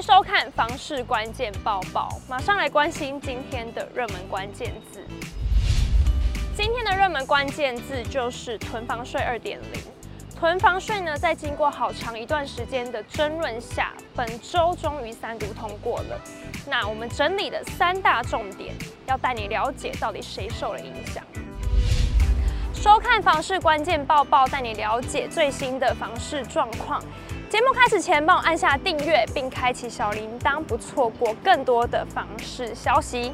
收看房市关键报报，马上来关心今天的热门关键字。今天的热门关键字就是囤房税二点零。囤房税呢，在经过好长一段时间的争论下，本周终于三读通过了。那我们整理的三大重点，要带你了解到底谁受了影响。收看房市关键报报，带你了解最新的房市状况。节目开始前，帮我按下订阅并开启小铃铛，不错过更多的房市消息。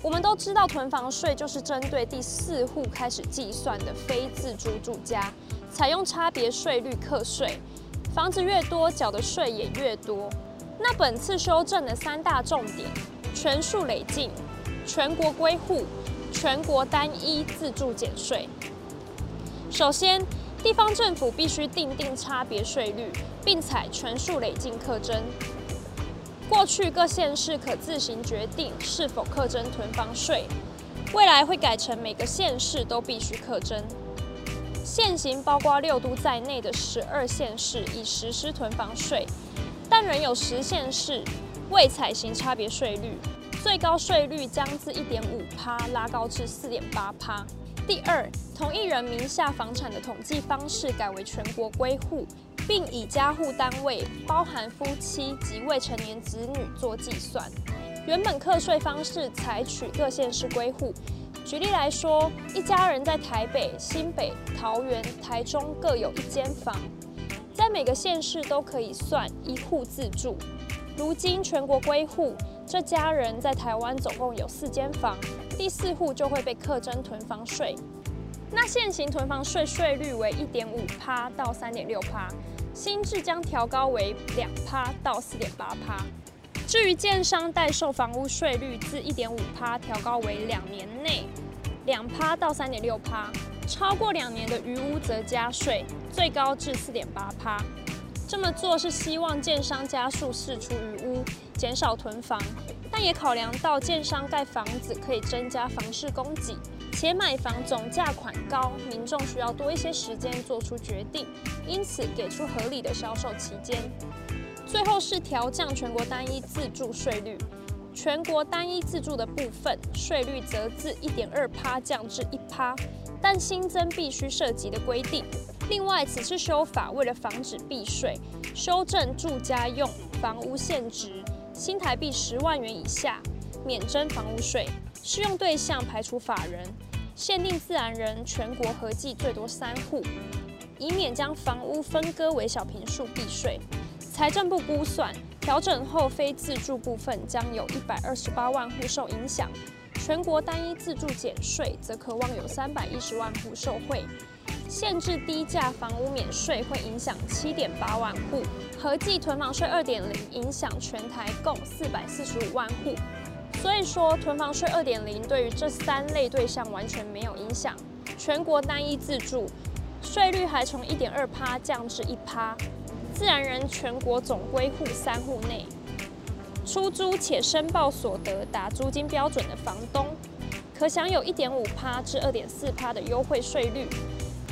我们都知道，囤房税就是针对第四户开始计算的非自住住家，采用差别税率课税，房子越多，缴的税也越多。那本次修正的三大重点：全数累进、全国归户、全国单一自住减税。首先，地方政府必须订定差别税率，并采全数累进课征。过去各县市可自行决定是否课征囤房税，未来会改成每个县市都必须课征。现行包括六都在内的十二县市已实施囤房税，但仍有十县市未采行差别税率，最高税率将自一点五趴拉高至四点八趴。第二，同一人名下房产的统计方式改为全国归户。并以家户单位包含夫妻及未成年子女做计算。原本课税方式采取各县市归户。举例来说，一家人在台北、新北、桃园、台中各有一间房，在每个县市都可以算一户自住。如今全国归户，这家人在台湾总共有四间房，第四户就会被课征囤房税。那现行囤房税税率为一点五趴到三点六趴。新制将调高为两趴到四点八趴。至于建商代售房屋税率，自一点五趴调高为两年内两趴到三点六趴，超过两年的余屋则加税，最高至四点八趴。这么做是希望建商加速释出余屋，减少囤房，但也考量到建商盖房子可以增加房市供给。且买房总价款高，民众需要多一些时间做出决定，因此给出合理的销售期间。最后是调降全国单一自住税率，全国单一自住的部分税率则自一点二趴降至一趴，但新增必须涉及的规定。另外，此次修法为了防止避税，修正住家用房屋现值新台币十万元以下免征房屋税，适用对象排除法人。限定自然人全国合计最多三户，以免将房屋分割为小平数避税。财政部估算，调整后非自住部分将有一百二十八万户受影响，全国单一自住减税则可望有三百一十万户受惠。限制低价房屋免税会影响七点八万户，合计囤房税二点零影响全台共四百四十五万户。所以说，囤房税二点零对于这三类对象完全没有影响。全国单一自住税率还从一点二趴降至一趴，自然人全国总归户三户内出租且申报所得达租金标准的房东，可享有一点五趴至二点四趴的优惠税率，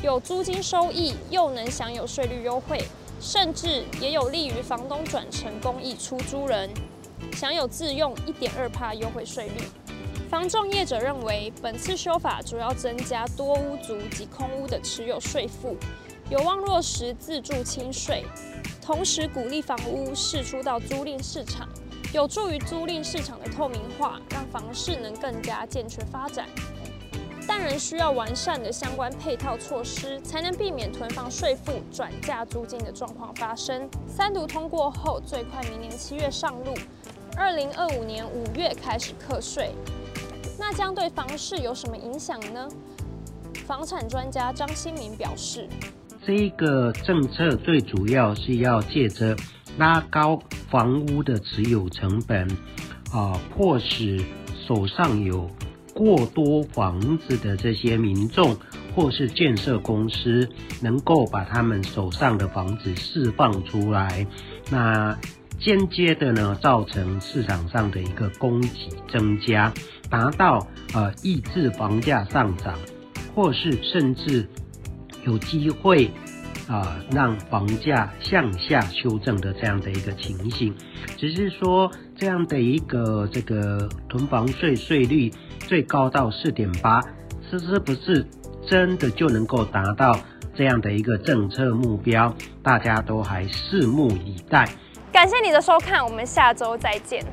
有租金收益又能享有税率优惠，甚至也有利于房东转成公益出租人。享有自用一点二趴优惠税率，房仲业者认为，本次修法主要增加多屋族及空屋的持有税负，有望落实自住清税，同时鼓励房屋释出到租赁市场，有助于租赁市场的透明化，让房市能更加健全发展。但仍需要完善的相关配套措施，才能避免囤房税负转嫁租金的状况发生。三读通过后，最快明年七月上路。二零二五年五月开始课税，那将对房市有什么影响呢？房产专家张新民表示，这个政策最主要是要借着拉高房屋的持有成本，啊，迫使手上有过多房子的这些民众或是建设公司，能够把他们手上的房子释放出来，那。间接的呢，造成市场上的一个供给增加，达到呃抑制房价上涨，或是甚至有机会啊、让房价向下修正的这样的一个情形，只是说这样的一个这个囤房税税率最高到四点八，是不是真的就能够达到这样的一个政策目标？大家都还拭目以待。感谢你的收看，我们下周再见。